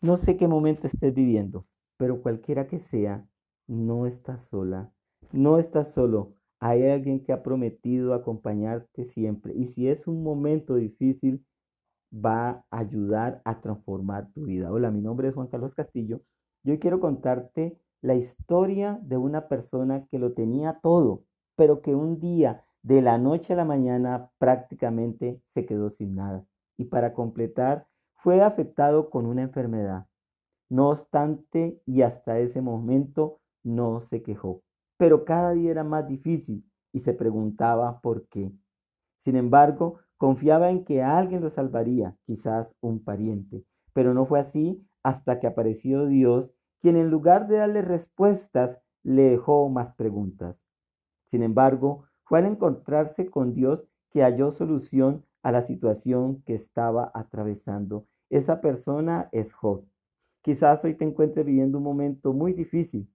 No sé qué momento estés viviendo, pero cualquiera que sea, no estás sola, no estás solo. Hay alguien que ha prometido acompañarte siempre. Y si es un momento difícil, va a ayudar a transformar tu vida. Hola, mi nombre es Juan Carlos Castillo. Yo quiero contarte la historia de una persona que lo tenía todo, pero que un día, de la noche a la mañana, prácticamente se quedó sin nada. Y para completar, fue afectado con una enfermedad. No obstante, y hasta ese momento no se quejó. Pero cada día era más difícil y se preguntaba por qué. Sin embargo, confiaba en que alguien lo salvaría, quizás un pariente. Pero no fue así hasta que apareció Dios, quien en lugar de darle respuestas, le dejó más preguntas. Sin embargo, fue al encontrarse con Dios que halló solución a la situación que estaba atravesando. Esa persona es Job. Quizás hoy te encuentres viviendo un momento muy difícil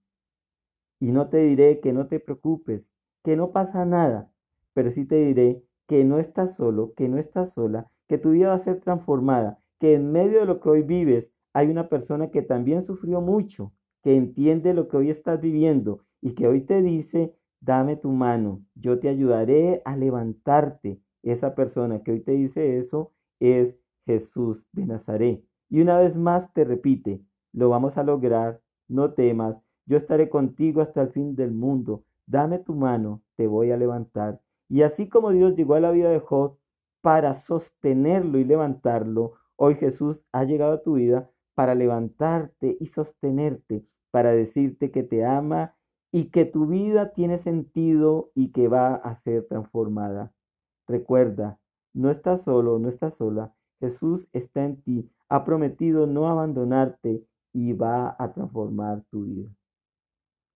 y no te diré que no te preocupes, que no pasa nada, pero sí te diré que no estás solo, que no estás sola, que tu vida va a ser transformada, que en medio de lo que hoy vives hay una persona que también sufrió mucho, que entiende lo que hoy estás viviendo y que hoy te dice, dame tu mano, yo te ayudaré a levantarte, esa persona que hoy te dice eso es Jesús de Nazaret. Y una vez más te repite, lo vamos a lograr, no temas, yo estaré contigo hasta el fin del mundo, dame tu mano, te voy a levantar. Y así como Dios llegó a la vida de Job para sostenerlo y levantarlo, hoy Jesús ha llegado a tu vida para levantarte y sostenerte, para decirte que te ama y que tu vida tiene sentido y que va a ser transformada. Recuerda, no estás solo, no estás sola. Jesús está en ti, ha prometido no abandonarte y va a transformar tu vida.